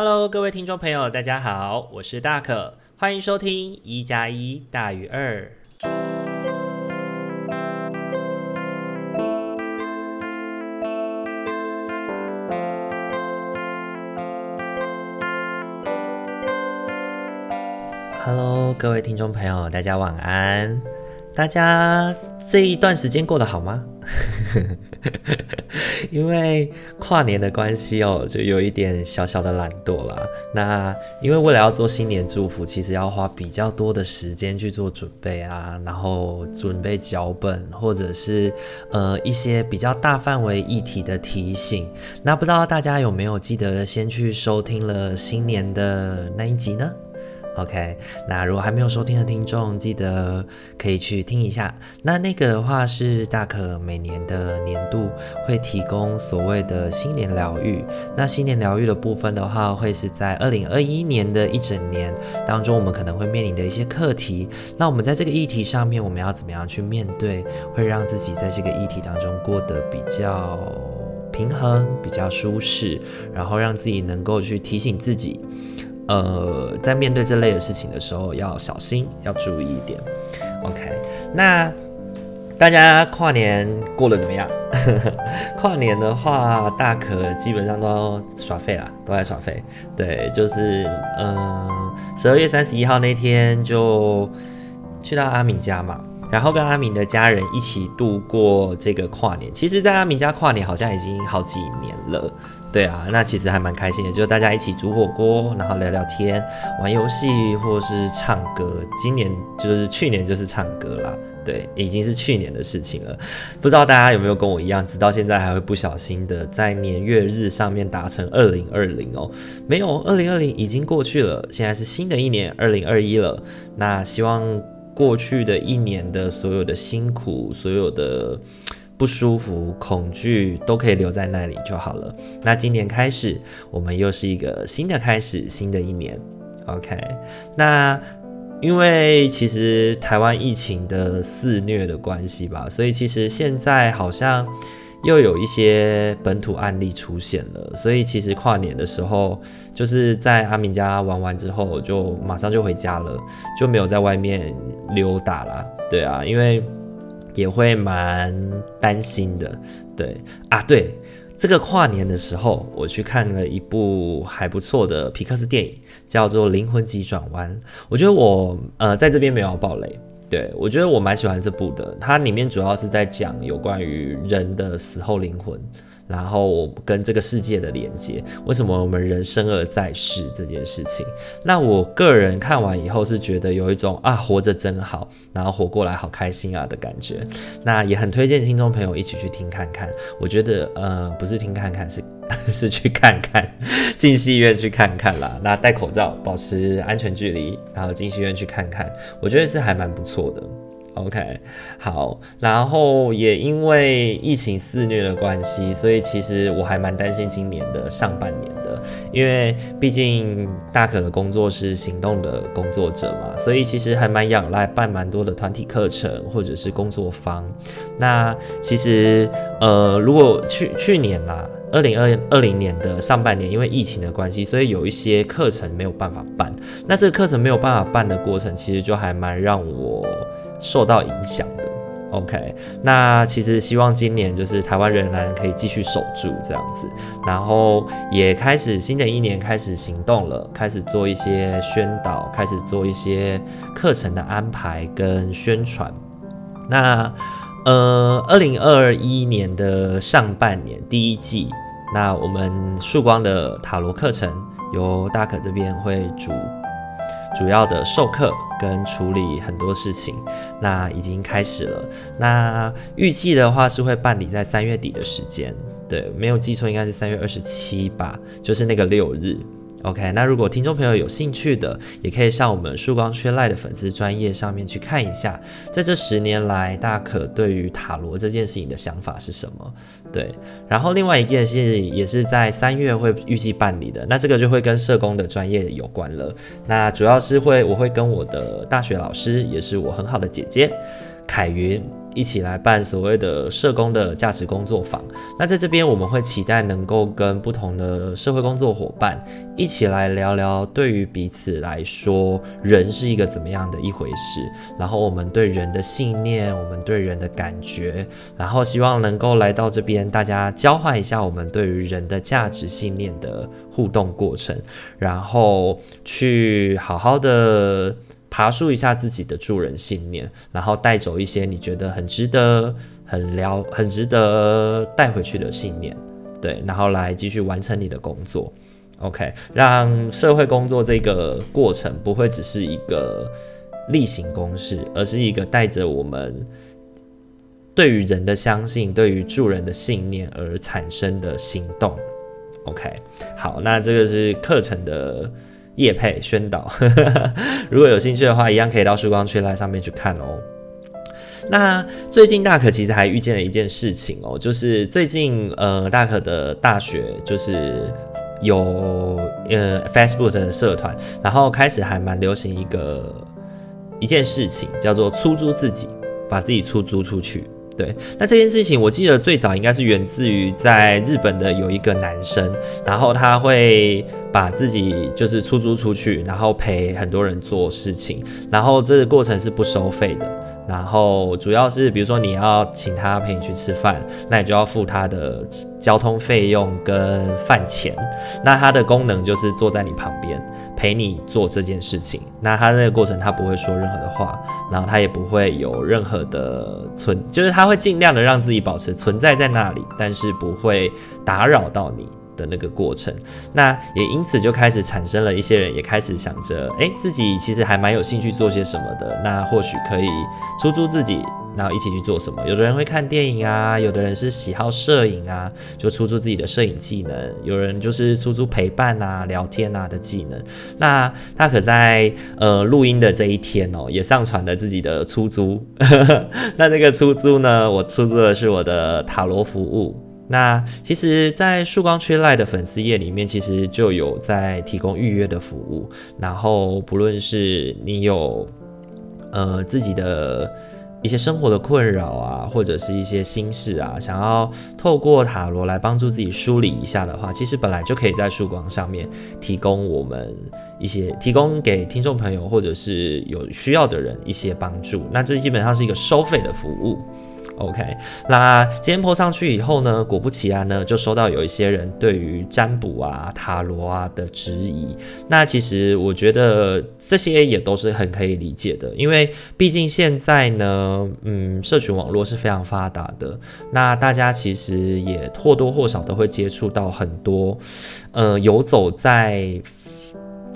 Hello，各位听众朋友，大家好，我是大可，欢迎收听一加一大于二。Hello，各位听众朋友，大家晚安。大家这一段时间过得好吗？因为跨年的关系哦，就有一点小小的懒惰了。那因为为了要做新年祝福，其实要花比较多的时间去做准备啊，然后准备脚本，或者是呃一些比较大范围议题的提醒。那不知道大家有没有记得先去收听了新年的那一集呢？OK，那如果还没有收听的听众，记得可以去听一下。那那个的话是大可每年的年度会提供所谓的新年疗愈。那新年疗愈的部分的话，会是在二零二一年的一整年当中，我们可能会面临的一些课题。那我们在这个议题上面，我们要怎么样去面对，会让自己在这个议题当中过得比较平衡、比较舒适，然后让自己能够去提醒自己。呃，在面对这类的事情的时候，要小心，要注意一点。OK，那大家跨年过得怎么样？跨年的话，大可基本上都耍废啦，都在耍废。对，就是嗯，十二月三十一号那天就去到阿敏家嘛，然后跟阿明的家人一起度过这个跨年。其实，在阿明家跨年好像已经好几年了。对啊，那其实还蛮开心的，就是大家一起煮火锅，然后聊聊天、玩游戏，或是唱歌。今年就是去年就是唱歌啦，对，已经是去年的事情了。不知道大家有没有跟我一样，直到现在还会不小心的在年月日上面打成二零二零哦？没有，二零二零已经过去了，现在是新的一年二零二一了。那希望过去的一年的所有的辛苦，所有的。不舒服、恐惧都可以留在那里就好了。那今年开始，我们又是一个新的开始，新的一年。OK，那因为其实台湾疫情的肆虐的关系吧，所以其实现在好像又有一些本土案例出现了。所以其实跨年的时候，就是在阿明家玩完之后，就马上就回家了，就没有在外面溜达啦。对啊，因为。也会蛮担心的，对啊，对，这个跨年的时候，我去看了一部还不错的皮克斯电影，叫做《灵魂急转弯》。我觉得我呃在这边没有爆雷，对，我觉得我蛮喜欢这部的。它里面主要是在讲有关于人的死后灵魂。然后我跟这个世界的连接，为什么我们人生而在世这件事情？那我个人看完以后是觉得有一种啊，活着真好，然后活过来好开心啊的感觉。那也很推荐听众朋友一起去听看看。我觉得呃，不是听看看，是 是去看看，进戏院去看看啦。那戴口罩，保持安全距离，然后进戏院去看看，我觉得是还蛮不错的。OK，好，然后也因为疫情肆虐的关系，所以其实我还蛮担心今年的上半年的，因为毕竟大可的工作是行动的工作者嘛，所以其实还蛮仰赖办蛮多的团体课程或者是工作坊。那其实呃，如果去去年啦，二零二二零年的上半年，因为疫情的关系，所以有一些课程没有办法办。那这个课程没有办法办的过程，其实就还蛮让我。受到影响的，OK，那其实希望今年就是台湾仍然可以继续守住这样子，然后也开始新的一年开始行动了，开始做一些宣导，开始做一些课程的安排跟宣传。那呃，二零二一年的上半年第一季，那我们曙光的塔罗课程由大可这边会主。主要的授课跟处理很多事情，那已经开始了。那预计的话是会办理在三月底的时间，对，没有记错应该是三月二十七吧，就是那个六日。OK，那如果听众朋友有兴趣的，也可以上我们曙光缺赖的粉丝专业上面去看一下，在这十年来，大可对于塔罗这件事情的想法是什么？对，然后另外一件事也是在三月会预计办理的，那这个就会跟社工的专业有关了。那主要是会我会跟我的大学老师，也是我很好的姐姐凯云，一起来办所谓的社工的价值工作坊。那在这边，我们会期待能够跟不同的社会工作伙伴一起来聊聊，对于彼此来说，人是一个怎么样的一回事。然后我们对人的信念，我们对人的感觉，然后希望能够来到这边，大家交换一下我们对于人的价值信念的互动过程，然后去好好的。爬树一下自己的助人信念，然后带走一些你觉得很值得、很聊、很值得带回去的信念，对，然后来继续完成你的工作。OK，让社会工作这个过程不会只是一个例行公事，而是一个带着我们对于人的相信、对于助人的信念而产生的行动。OK，好，那这个是课程的。业配宣导，如果有兴趣的话，一样可以到曙光趣赖上面去看哦。那最近大可其实还遇见了一件事情哦，就是最近呃大可的大学就是有呃 Facebook 的社团，然后开始还蛮流行一个一件事情，叫做出租自己，把自己出租出去。对，那这件事情我记得最早应该是源自于在日本的有一个男生，然后他会把自己就是出租出去，然后陪很多人做事情，然后这个过程是不收费的。然后主要是，比如说你要请他陪你去吃饭，那你就要付他的交通费用跟饭钱。那他的功能就是坐在你旁边陪你做这件事情。那他那个过程他不会说任何的话，然后他也不会有任何的存，就是他会尽量的让自己保持存在在那里，但是不会打扰到你。的那个过程，那也因此就开始产生了一些人也开始想着，诶，自己其实还蛮有兴趣做些什么的，那或许可以出租自己，然后一起去做什么。有的人会看电影啊，有的人是喜好摄影啊，就出租自己的摄影技能；有人就是出租陪伴啊、聊天啊的技能。那他可在呃录音的这一天哦，也上传了自己的出租。那这个出租呢，我出租的是我的塔罗服务。那其实，在曙光趣赖的粉丝页里面，其实就有在提供预约的服务。然后，不论是你有呃自己的一些生活的困扰啊，或者是一些心事啊，想要透过塔罗来帮助自己梳理一下的话，其实本来就可以在曙光上面提供我们一些提供给听众朋友或者是有需要的人一些帮助。那这基本上是一个收费的服务。OK，那今天 po 上去以后呢，果不其然呢，就收到有一些人对于占卜啊、塔罗啊的质疑。那其实我觉得这些也都是很可以理解的，因为毕竟现在呢，嗯，社群网络是非常发达的，那大家其实也或多或少都会接触到很多，呃，游走在。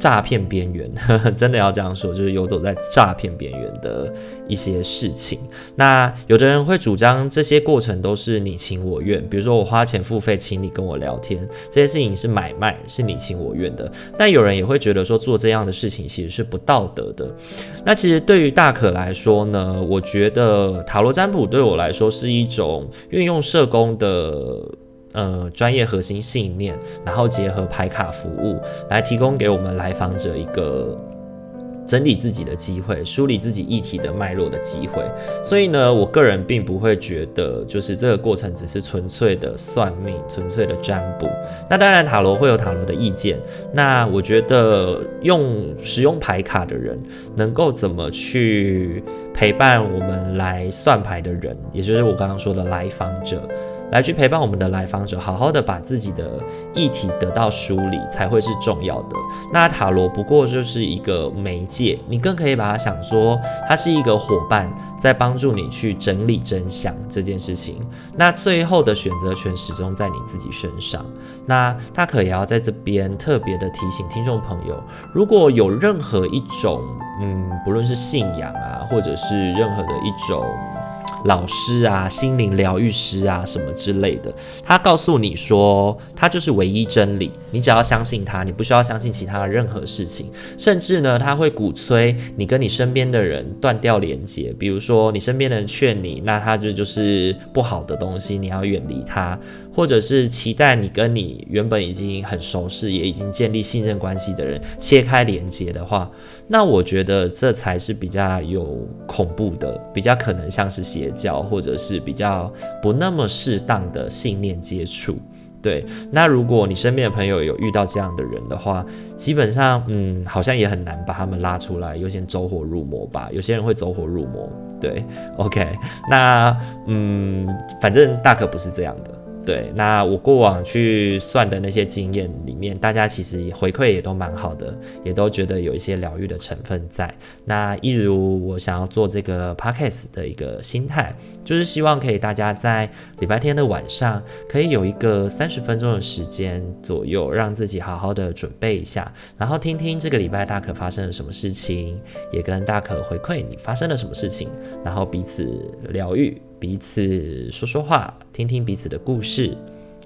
诈骗边缘，真的要这样说，就是游走在诈骗边缘的一些事情。那有的人会主张这些过程都是你情我愿，比如说我花钱付费请你跟我聊天，这些事情是买卖，是你情我愿的。但有人也会觉得说做这样的事情其实是不道德的。那其实对于大可来说呢，我觉得塔罗占卜对我来说是一种运用社工的。呃，专业核心信念，然后结合牌卡服务，来提供给我们来访者一个整理自己的机会，梳理自己议题的脉络的机会。所以呢，我个人并不会觉得，就是这个过程只是纯粹的算命，纯粹的占卜。那当然，塔罗会有塔罗的意见。那我觉得，用使用牌卡的人，能够怎么去陪伴我们来算牌的人，也就是我刚刚说的来访者。来去陪伴我们的来访者，好好的把自己的议题得到梳理，才会是重要的。那塔罗不过就是一个媒介，你更可以把它想说，它是一个伙伴，在帮助你去整理真相这件事情。那最后的选择权始终在你自己身上。那大可也要在这边特别的提醒听众朋友，如果有任何一种，嗯，不论是信仰啊，或者是任何的一种。老师啊，心灵疗愈师啊，什么之类的，他告诉你说，他就是唯一真理，你只要相信他，你不需要相信其他的任何事情。甚至呢，他会鼓吹你跟你身边的人断掉连接，比如说你身边的人劝你，那他就就是不好的东西，你要远离他。或者是期待你跟你原本已经很熟识，也已经建立信任关系的人切开连接的话，那我觉得这才是比较有恐怖的，比较可能像是邪教，或者是比较不那么适当的信念接触。对，那如果你身边的朋友有遇到这样的人的话，基本上，嗯，好像也很难把他们拉出来，有些走火入魔吧。有些人会走火入魔，对，OK，那，嗯，反正大可不是这样的。对，那我过往去算的那些经验里面，大家其实回馈也都蛮好的，也都觉得有一些疗愈的成分在。那一如我想要做这个 podcast 的一个心态，就是希望可以大家在礼拜天的晚上，可以有一个三十分钟的时间左右，让自己好好的准备一下，然后听听这个礼拜大可发生了什么事情，也跟大可回馈你发生了什么事情，然后彼此疗愈。彼此说说话，听听彼此的故事。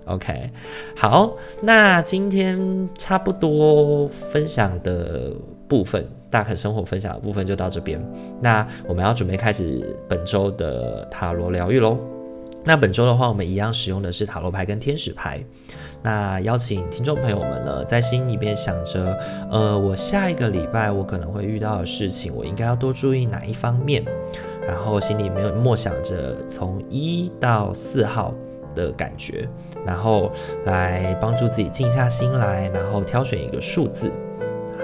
OK，好，那今天差不多分享的部分，大可生活分享的部分就到这边。那我们要准备开始本周的塔罗疗愈喽。那本周的话，我们一样使用的是塔罗牌跟天使牌。那邀请听众朋友们呢，在心里边想着，呃，我下一个礼拜我可能会遇到的事情，我应该要多注意哪一方面？然后心里没有默想着从一到四号的感觉，然后来帮助自己静下心来，然后挑选一个数字。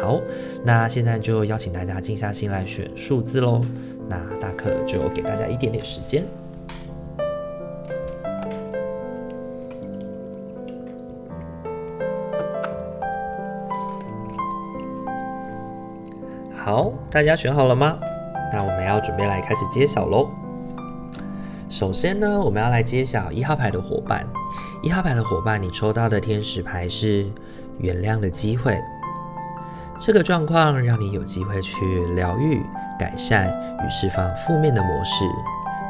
好，那现在就邀请大家静下心来选数字喽。那大可就给大家一点点时间。好，大家选好了吗？那我们要准备来开始揭晓喽。首先呢，我们要来揭晓一号牌的伙伴。一号牌的伙伴，你抽到的天使牌是原谅的机会。这个状况让你有机会去疗愈、改善与释放负面的模式，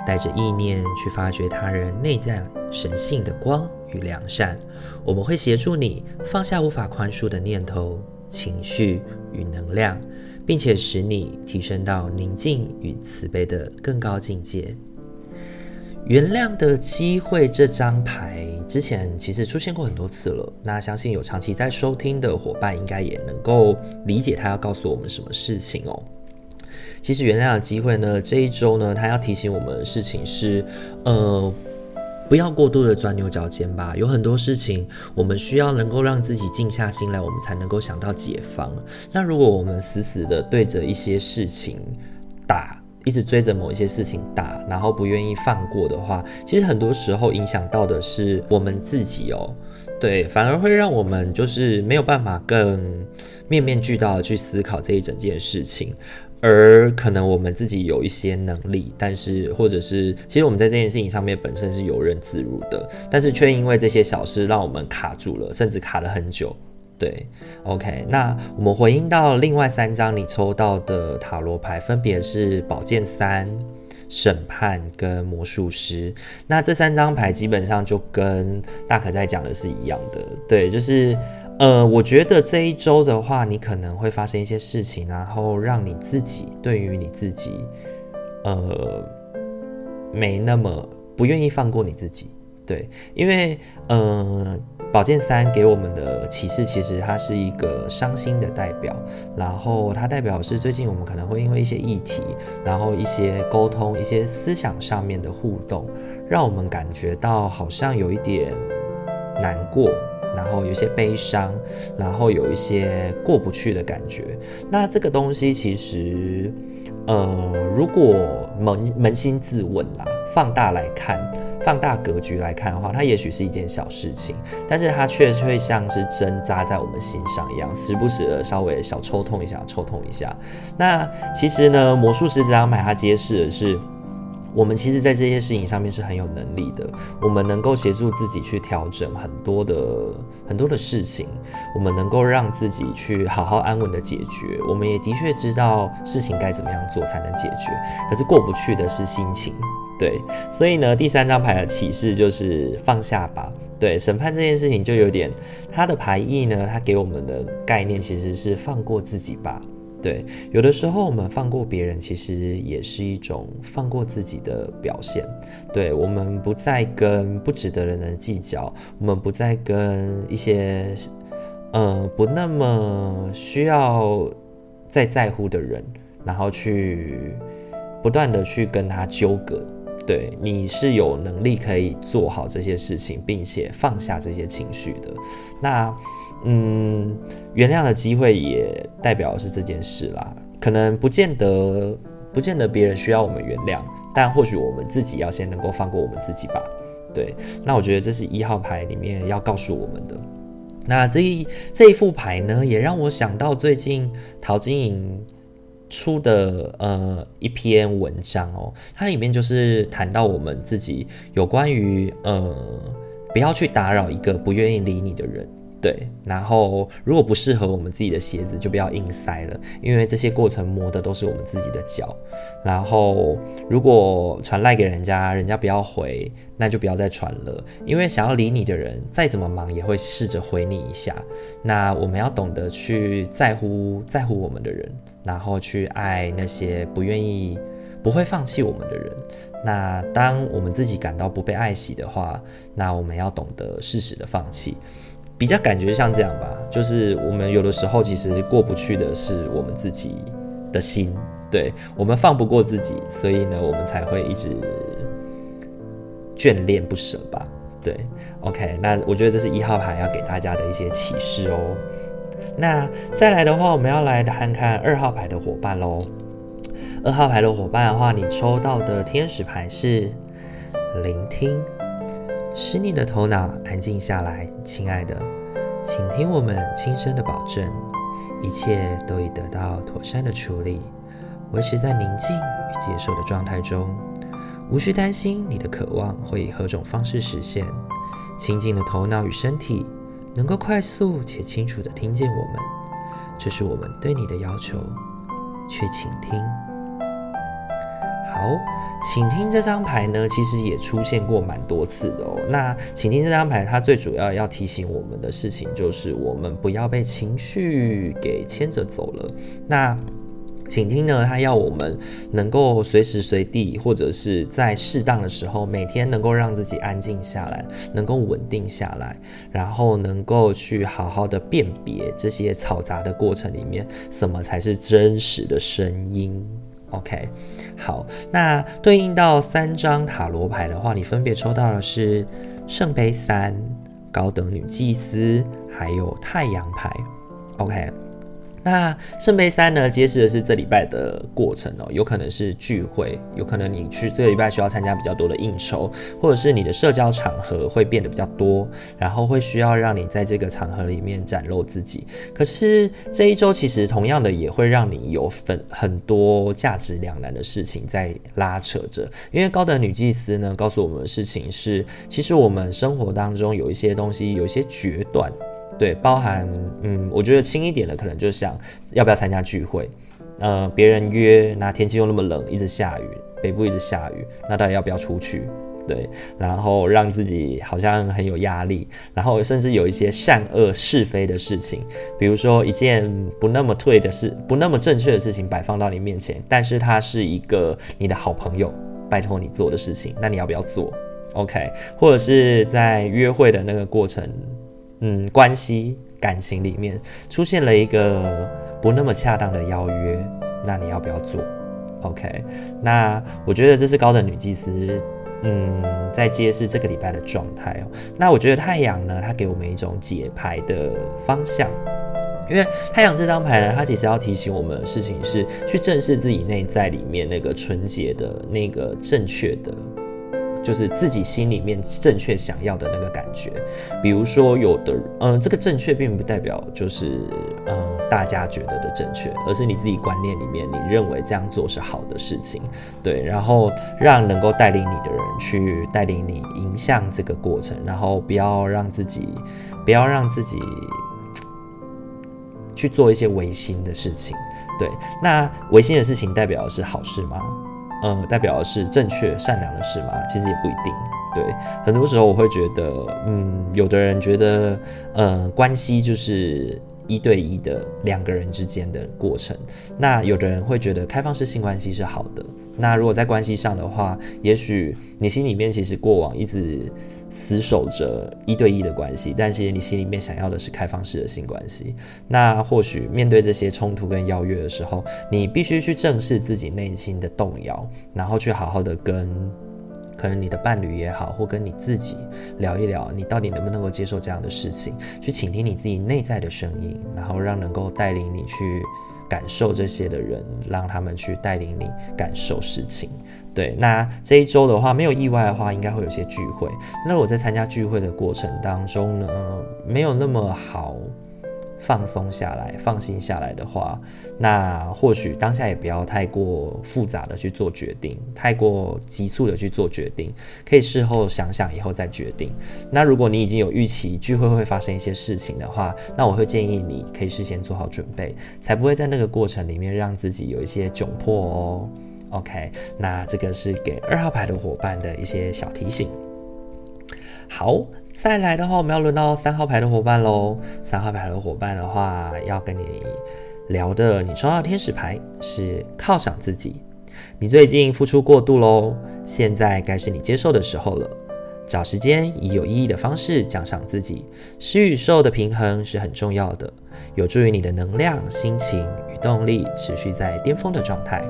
带着意念去发掘他人内在神性的光与良善。我们会协助你放下无法宽恕的念头、情绪与能量。并且使你提升到宁静与慈悲的更高境界。原谅的机会这张牌之前其实出现过很多次了，那相信有长期在收听的伙伴应该也能够理解他要告诉我们什么事情哦。其实原谅的机会呢，这一周呢，他要提醒我们的事情是，呃。不要过度的钻牛角尖吧，有很多事情我们需要能够让自己静下心来，我们才能够想到解方。那如果我们死死的对着一些事情打，一直追着某一些事情打，然后不愿意放过的话，其实很多时候影响到的是我们自己哦。对，反而会让我们就是没有办法更面面俱到的去思考这一整件事情。而可能我们自己有一些能力，但是或者是其实我们在这件事情上面本身是游刃自如的，但是却因为这些小事让我们卡住了，甚至卡了很久。对，OK，那我们回应到另外三张你抽到的塔罗牌，分别是宝剑三、审判跟魔术师。那这三张牌基本上就跟大可在讲的是一样的，对，就是。呃，我觉得这一周的话，你可能会发生一些事情，然后让你自己对于你自己，呃，没那么不愿意放过你自己。对，因为呃，宝剑三给我们的启示，其实它是一个伤心的代表，然后它代表是最近我们可能会因为一些议题，然后一些沟通、一些思想上面的互动，让我们感觉到好像有一点难过。然后有一些悲伤，然后有一些过不去的感觉。那这个东西其实，呃，如果扪扪心自问啦，放大来看，放大格局来看的话，它也许是一件小事情，但是它却会像是针扎在我们心上一样，时不时的稍微小抽痛一下，抽痛一下。那其实呢，魔术师这张牌它揭示的是。我们其实，在这些事情上面是很有能力的。我们能够协助自己去调整很多的很多的事情，我们能够让自己去好好安稳的解决。我们也的确知道事情该怎么样做才能解决。可是过不去的是心情，对。所以呢，第三张牌的启示就是放下吧。对，审判这件事情就有点，它的牌意呢，它给我们的概念其实是放过自己吧。对，有的时候我们放过别人，其实也是一种放过自己的表现。对，我们不再跟不值得的人计较，我们不再跟一些呃不那么需要再在乎的人，然后去不断的去跟他纠葛。对，你是有能力可以做好这些事情，并且放下这些情绪的。那，嗯，原谅的机会也代表是这件事啦。可能不见得，不见得别人需要我们原谅，但或许我们自己要先能够放过我们自己吧。对，那我觉得这是一号牌里面要告诉我们的。那这一这一副牌呢，也让我想到最近陶晶莹。出的呃一篇文章哦，它里面就是谈到我们自己有关于呃不要去打扰一个不愿意理你的人，对，然后如果不适合我们自己的鞋子就不要硬塞了，因为这些过程磨的都是我们自己的脚。然后如果传赖给人家，人家不要回，那就不要再传了，因为想要理你的人再怎么忙也会试着回你一下。那我们要懂得去在乎在乎我们的人。然后去爱那些不愿意、不会放弃我们的人。那当我们自己感到不被爱惜的话，那我们要懂得适时的放弃。比较感觉像这样吧，就是我们有的时候其实过不去的是我们自己的心，对，我们放不过自己，所以呢，我们才会一直眷恋不舍吧。对，OK，那我觉得这是一号牌要给大家的一些启示哦。那再来的话，我们要来看看二号牌的伙伴喽。二号牌的伙伴的话，你抽到的天使牌是聆听，使你的头脑安静下来，亲爱的，请听我们轻声的保证，一切都已得到妥善的处理，维持在宁静与接受的状态中，无需担心你的渴望会以何种方式实现，清静的头脑与身体。能够快速且清楚地听见我们，这是我们对你的要求。去倾听。好，请听这张牌呢，其实也出现过蛮多次的哦。那请听这张牌，它最主要要提醒我们的事情，就是我们不要被情绪给牵着走了。那请听呢，他要我们能够随时随地，或者是在适当的时候，每天能够让自己安静下来，能够稳定下来，然后能够去好好的辨别这些嘈杂的过程里面，什么才是真实的声音。OK，好，那对应到三张塔罗牌的话，你分别抽到的是圣杯三、高等女祭司，还有太阳牌。OK。那圣杯三呢，揭示的是这礼拜的过程哦，有可能是聚会，有可能你去这个礼拜需要参加比较多的应酬，或者是你的社交场合会变得比较多，然后会需要让你在这个场合里面展露自己。可是这一周其实同样的也会让你有很很多价值两难的事情在拉扯着，因为高等女祭司呢告诉我们的事情是，其实我们生活当中有一些东西有一些决断。对，包含嗯，我觉得轻一点的可能就是想要不要参加聚会，呃，别人约，那天气又那么冷，一直下雨，北部一直下雨，那到底要不要出去？对，然后让自己好像很有压力，然后甚至有一些善恶是非的事情，比如说一件不那么对的事，不那么正确的事情摆放到你面前，但是它是一个你的好朋友，拜托你做的事情，那你要不要做？OK，或者是在约会的那个过程。嗯，关系感情里面出现了一个不那么恰当的邀约，那你要不要做？OK，那我觉得这是高等女祭司，嗯，在揭示这个礼拜的状态哦。那我觉得太阳呢，它给我们一种解牌的方向，因为太阳这张牌呢，它其实要提醒我们的事情是去正视自己内在里面那个纯洁的那个正确的。就是自己心里面正确想要的那个感觉，比如说有的，嗯，这个正确并不代表就是，嗯，大家觉得的正确，而是你自己观念里面你认为这样做是好的事情，对，然后让能够带领你的人去带领你迎向这个过程，然后不要让自己，不要让自己去做一些违心的事情，对，那违心的事情代表的是好事吗？呃，代表的是正确善良的事吗？其实也不一定。对，很多时候我会觉得，嗯，有的人觉得，呃，关系就是一对一的两个人之间的过程。那有的人会觉得开放式性关系是好的。那如果在关系上的话，也许你心里面其实过往一直。死守着一对一的关系，但是你心里面想要的是开放式的性关系。那或许面对这些冲突跟邀约的时候，你必须去正视自己内心的动摇，然后去好好的跟可能你的伴侣也好，或跟你自己聊一聊，你到底能不能够接受这样的事情，去倾听你自己内在的声音，然后让能够带领你去感受这些的人，让他们去带领你感受事情。对，那这一周的话，没有意外的话，应该会有些聚会。那我在参加聚会的过程当中呢，没有那么好。放松下来，放心下来的话，那或许当下也不要太过复杂的去做决定，太过急促的去做决定，可以事后想想以后再决定。那如果你已经有预期聚会会发生一些事情的话，那我会建议你可以事先做好准备，才不会在那个过程里面让自己有一些窘迫哦。OK，那这个是给二号牌的伙伴的一些小提醒。好。再来的话，我们要轮到三号牌的伙伴喽。三号牌的伙伴的话，要跟你聊的，你抽到天使牌是犒赏自己。你最近付出过度喽，现在该是你接受的时候了。找时间以有意义的方式奖赏自己，施与受的平衡是很重要的，有助于你的能量、心情与动力持续在巅峰的状态。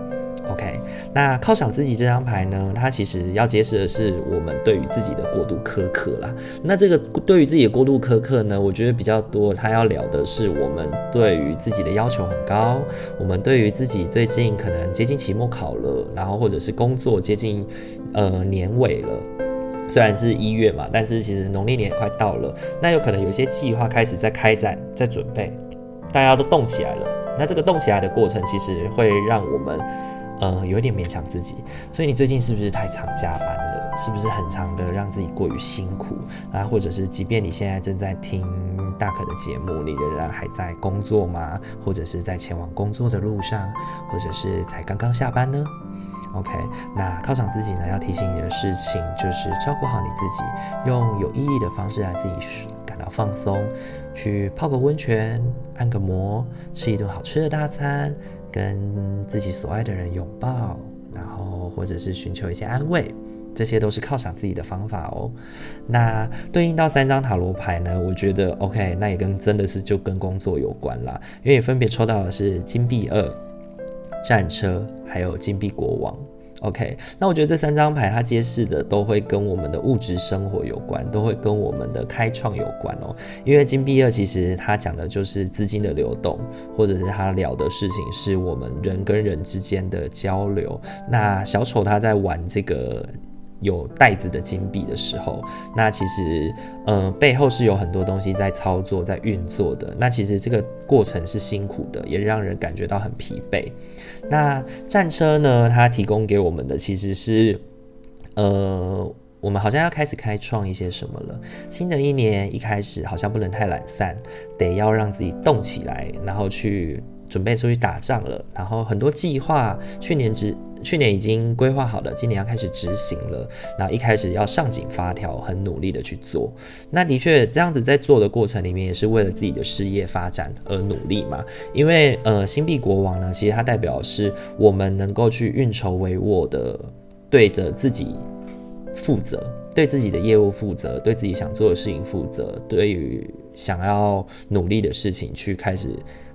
OK，那犒赏自己这张牌呢，它其实要揭示的是我们对于自己的过度苛刻啦。那这个对于自己的过度苛刻呢，我觉得比较多，它要聊的是我们对于自己的要求很高，我们对于自己最近可能接近期末考了，然后或者是工作接近呃年尾了，虽然是一月嘛，但是其实农历年也快到了，那有可能有些计划开始在开展，在准备，大家都动起来了。那这个动起来的过程，其实会让我们。呃，有点勉强自己，所以你最近是不是太常加班了？是不是很常的让自己过于辛苦啊？或者是即便你现在正在听大可的节目，你仍然还在工作吗？或者是在前往工作的路上，或者是才刚刚下班呢？OK，那犒赏自己呢，要提醒你的事情就是照顾好你自己，用有意义的方式让自己感到放松，去泡个温泉，按个摩，吃一顿好吃的大餐。跟自己所爱的人拥抱，然后或者是寻求一些安慰，这些都是犒赏自己的方法哦。那对应到三张塔罗牌呢，我觉得 OK，那也跟真的是就跟工作有关啦，因为分别抽到的是金币二、战车，还有金币国王。OK，那我觉得这三张牌它揭示的都会跟我们的物质生活有关，都会跟我们的开创有关哦。因为金币二其实它讲的就是资金的流动，或者是它聊的事情是我们人跟人之间的交流。那小丑他在玩这个。有袋子的金币的时候，那其实，呃，背后是有很多东西在操作、在运作的。那其实这个过程是辛苦的，也让人感觉到很疲惫。那战车呢？它提供给我们的其实是，呃，我们好像要开始开创一些什么了。新的一年一开始，好像不能太懒散，得要让自己动起来，然后去准备出去打仗了。然后很多计划，去年只。去年已经规划好了，今年要开始执行了。然后一开始要上紧发条，很努力的去做。那的确这样子在做的过程里面，也是为了自己的事业发展而努力嘛。因为呃，星币国王呢，其实它代表是我们能够去运筹帷幄的，对着自己负责，对自己的业务负责，对自己想做的事情负责，对于想要努力的事情去开始。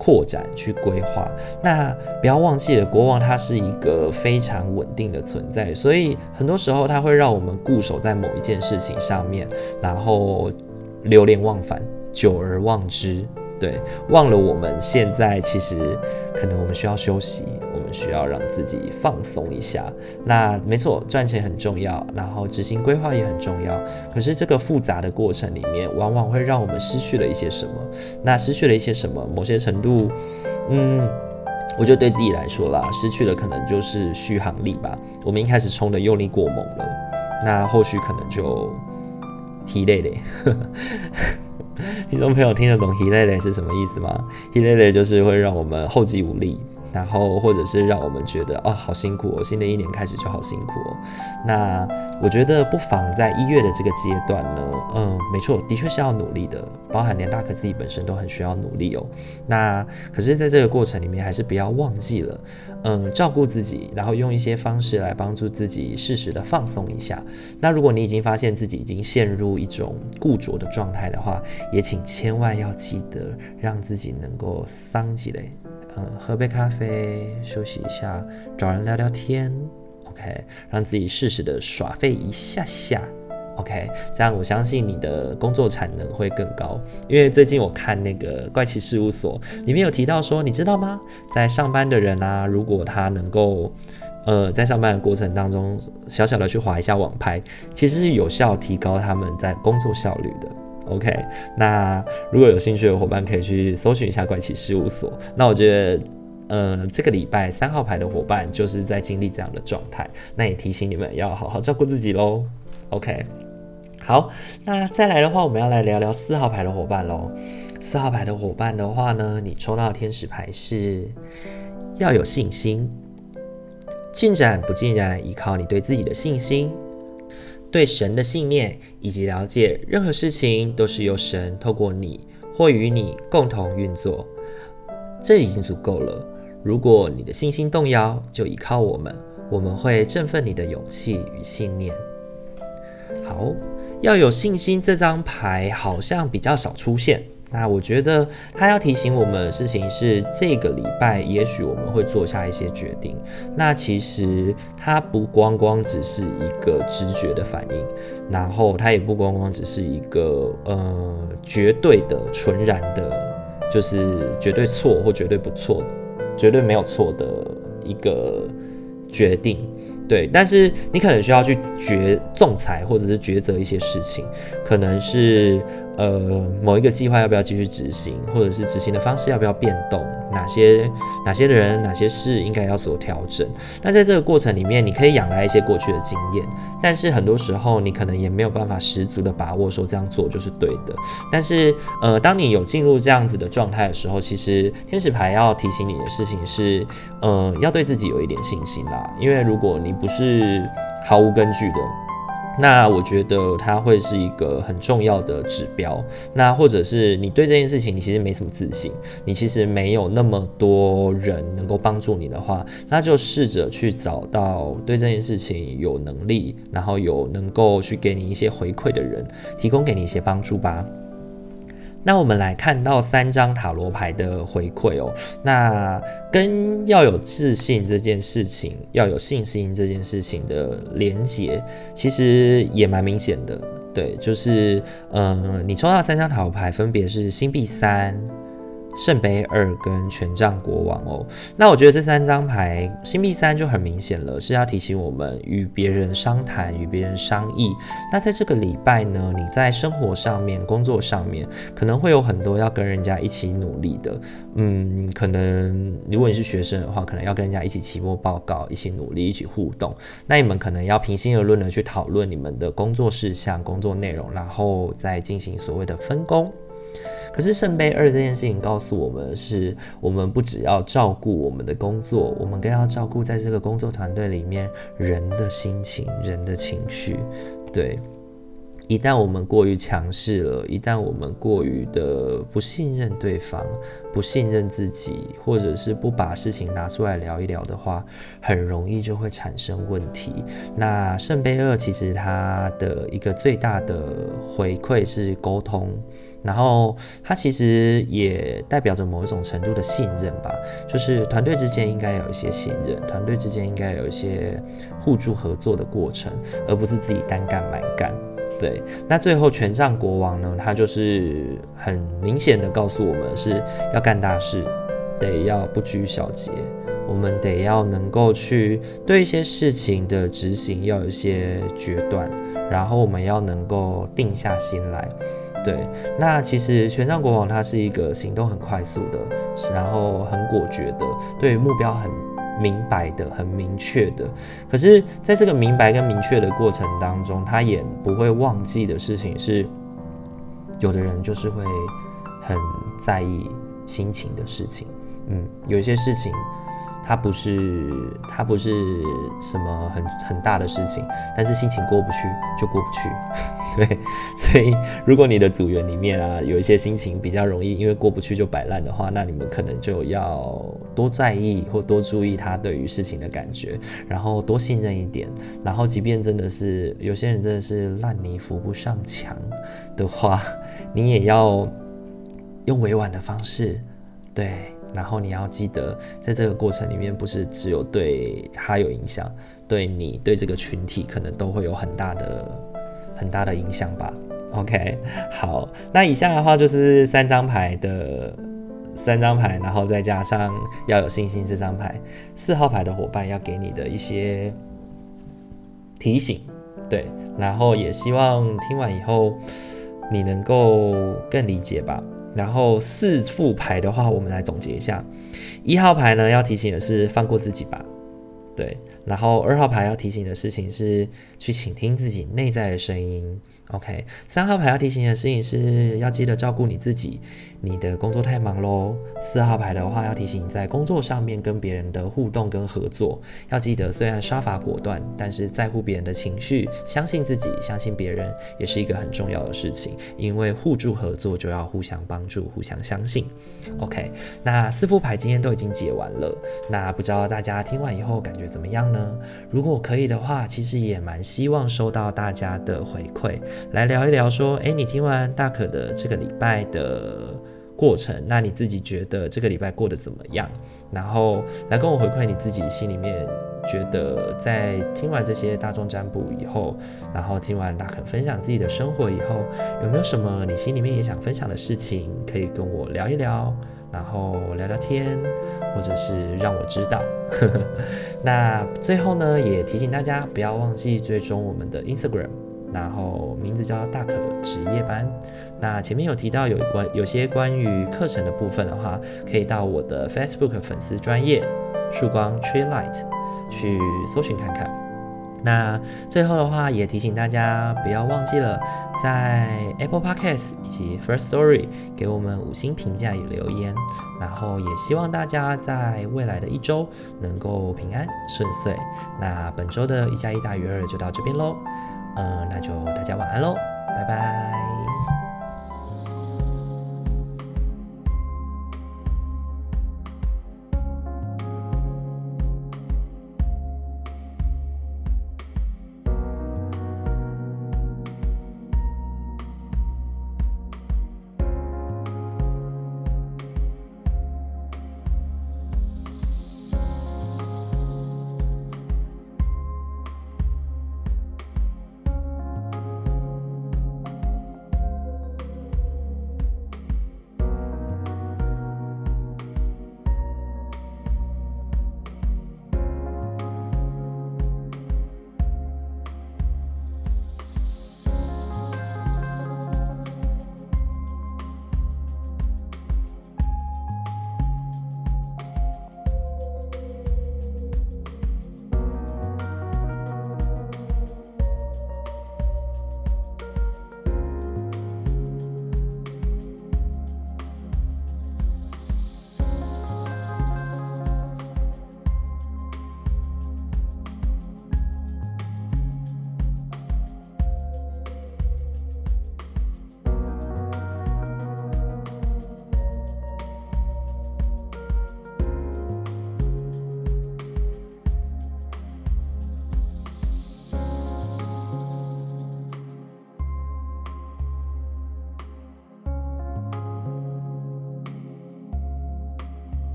扩展去规划，那不要忘记了，国王他是一个非常稳定的存在，所以很多时候他会让我们固守在某一件事情上面，然后流连忘返，久而忘之。对，忘了我们现在其实可能我们需要休息，需要让自己放松一下。那没错，赚钱很重要，然后执行规划也很重要。可是这个复杂的过程里面，往往会让我们失去了一些什么。那失去了一些什么？某些程度，嗯，我觉得对自己来说啦，失去了可能就是续航力吧。我们一开始冲的用力过猛了，那后续可能就疲累累。听众朋友听得懂 “hilele” 是什么意思吗？“hilele” 就是会让我们后继无力。然后，或者是让我们觉得哦，好辛苦哦，新的一年开始就好辛苦哦。那我觉得不妨在一月的这个阶段呢，嗯，没错，的确是要努力的，包含连大可自己本身都很需要努力哦。那可是，在这个过程里面，还是不要忘记了，嗯，照顾自己，然后用一些方式来帮助自己适时的放松一下。那如果你已经发现自己已经陷入一种固着的状态的话，也请千万要记得让自己能够桑起来。嗯，喝杯咖啡，休息一下，找人聊聊天，OK，让自己适时的耍废一下下。OK，这样我相信你的工作产能会更高。因为最近我看那个怪奇事务所里面有提到说，你知道吗？在上班的人啊，如果他能够呃在上班的过程当中小小的去划一下网拍，其实是有效提高他们在工作效率的。OK，那如果有兴趣的伙伴可以去搜寻一下怪奇事务所。那我觉得呃这个礼拜三号牌的伙伴就是在经历这样的状态，那也提醒你们要好好照顾自己喽。OK。好，那再来的话，我们要来聊聊四号牌的伙伴喽。四号牌的伙伴的话呢，你抽到天使牌是要有信心，进展不尽然依靠你对自己的信心、对神的信念，以及了解任何事情都是由神透过你或与你共同运作，这已经足够了。如果你的信心动摇，就依靠我们，我们会振奋你的勇气与信念。好。要有信心，这张牌好像比较少出现。那我觉得他要提醒我们的事情是，这个礼拜也许我们会做下一些决定。那其实它不光光只是一个直觉的反应，然后它也不光光只是一个呃绝对的、纯然的，就是绝对错或绝对不错、绝对没有错的一个决定。对，但是你可能需要去决仲裁，或者是抉择一些事情，可能是。呃，某一个计划要不要继续执行，或者是执行的方式要不要变动？哪些哪些人、哪些事应该要做调整？那在这个过程里面，你可以仰赖一些过去的经验，但是很多时候你可能也没有办法十足的把握说这样做就是对的。但是，呃，当你有进入这样子的状态的时候，其实天使牌要提醒你的事情是，呃，要对自己有一点信心啦，因为如果你不是毫无根据的。那我觉得它会是一个很重要的指标。那或者是你对这件事情你其实没什么自信，你其实没有那么多人能够帮助你的话，那就试着去找到对这件事情有能力，然后有能够去给你一些回馈的人，提供给你一些帮助吧。那我们来看到三张塔罗牌的回馈哦，那跟要有自信这件事情，要有信心这件事情的连结，其实也蛮明显的。对，就是，嗯，你抽到三张塔罗牌，分别是星币三。圣杯二跟权杖国王哦，那我觉得这三张牌，星币三就很明显了，是要提醒我们与别人商谈，与别人商议。那在这个礼拜呢，你在生活上面、工作上面，可能会有很多要跟人家一起努力的。嗯，可能如果你是学生的话，可能要跟人家一起期末报告，一起努力，一起互动。那你们可能要平心而论的去讨论你们的工作事项、工作内容，然后再进行所谓的分工。可是圣杯二这件事情告诉我们是，我们不只要照顾我们的工作，我们更要照顾在这个工作团队里面人的心情、人的情绪，对。一旦我们过于强势了，一旦我们过于的不信任对方、不信任自己，或者是不把事情拿出来聊一聊的话，很容易就会产生问题。那圣杯二其实它的一个最大的回馈是沟通，然后它其实也代表着某一种程度的信任吧，就是团队之间应该有一些信任，团队之间应该有一些互助合作的过程，而不是自己单干蛮干。对，那最后权杖国王呢，他就是很明显的告诉我们是要干大事，得要不拘小节，我们得要能够去对一些事情的执行要有一些决断，然后我们要能够定下心来。对，那其实权杖国王他是一个行动很快速的，然后很果决的，对于目标很。明白的，很明确的。可是，在这个明白跟明确的过程当中，他也不会忘记的事情是，有的人就是会很在意心情的事情。嗯，有一些事情。它不是，它不是什么很很大的事情，但是心情过不去就过不去，对。所以如果你的组员里面啊有一些心情比较容易因为过不去就摆烂的话，那你们可能就要多在意或多注意他对于事情的感觉，然后多信任一点。然后即便真的是有些人真的是烂泥扶不上墙的话，你也要用委婉的方式，对。然后你要记得，在这个过程里面，不是只有对他有影响，对你对这个群体可能都会有很大的很大的影响吧。OK，好，那以下的话就是三张牌的三张牌，然后再加上要有信心这张牌，四号牌的伙伴要给你的一些提醒，对，然后也希望听完以后你能够更理解吧。然后四副牌的话，我们来总结一下，一号牌呢要提醒的是放过自己吧，对，然后二号牌要提醒的事情是去倾听自己内在的声音。OK，三号牌要提醒的事情是要记得照顾你自己。你的工作太忙喽。四号牌的话要提醒你在工作上面跟别人的互动跟合作，要记得虽然杀伐果断，但是在乎别人的情绪，相信自己，相信别人也是一个很重要的事情。因为互助合作就要互相帮助，互相相信。OK，那四副牌今天都已经解完了，那不知道大家听完以后感觉怎么样呢？如果可以的话，其实也蛮希望收到大家的回馈，来聊一聊说，诶，你听完大可的这个礼拜的。过程，那你自己觉得这个礼拜过得怎么样？然后来跟我回馈你自己心里面觉得，在听完这些大众占卜以后，然后听完大可分享自己的生活以后，有没有什么你心里面也想分享的事情，可以跟我聊一聊，然后聊聊天，或者是让我知道。那最后呢，也提醒大家不要忘记追踪我们的 Instagram。然后名字叫大可值夜班。那前面有提到有关有些关于课程的部分的话，可以到我的 Facebook 粉丝专业曙光 Tree Light 去搜寻看看。那最后的话也提醒大家不要忘记了在 Apple Podcast 以及 First Story 给我们五星评价与留言。然后也希望大家在未来的一周能够平安顺遂。那本周的一加一大于二就到这边喽。嗯，那就大家晚安喽，拜拜。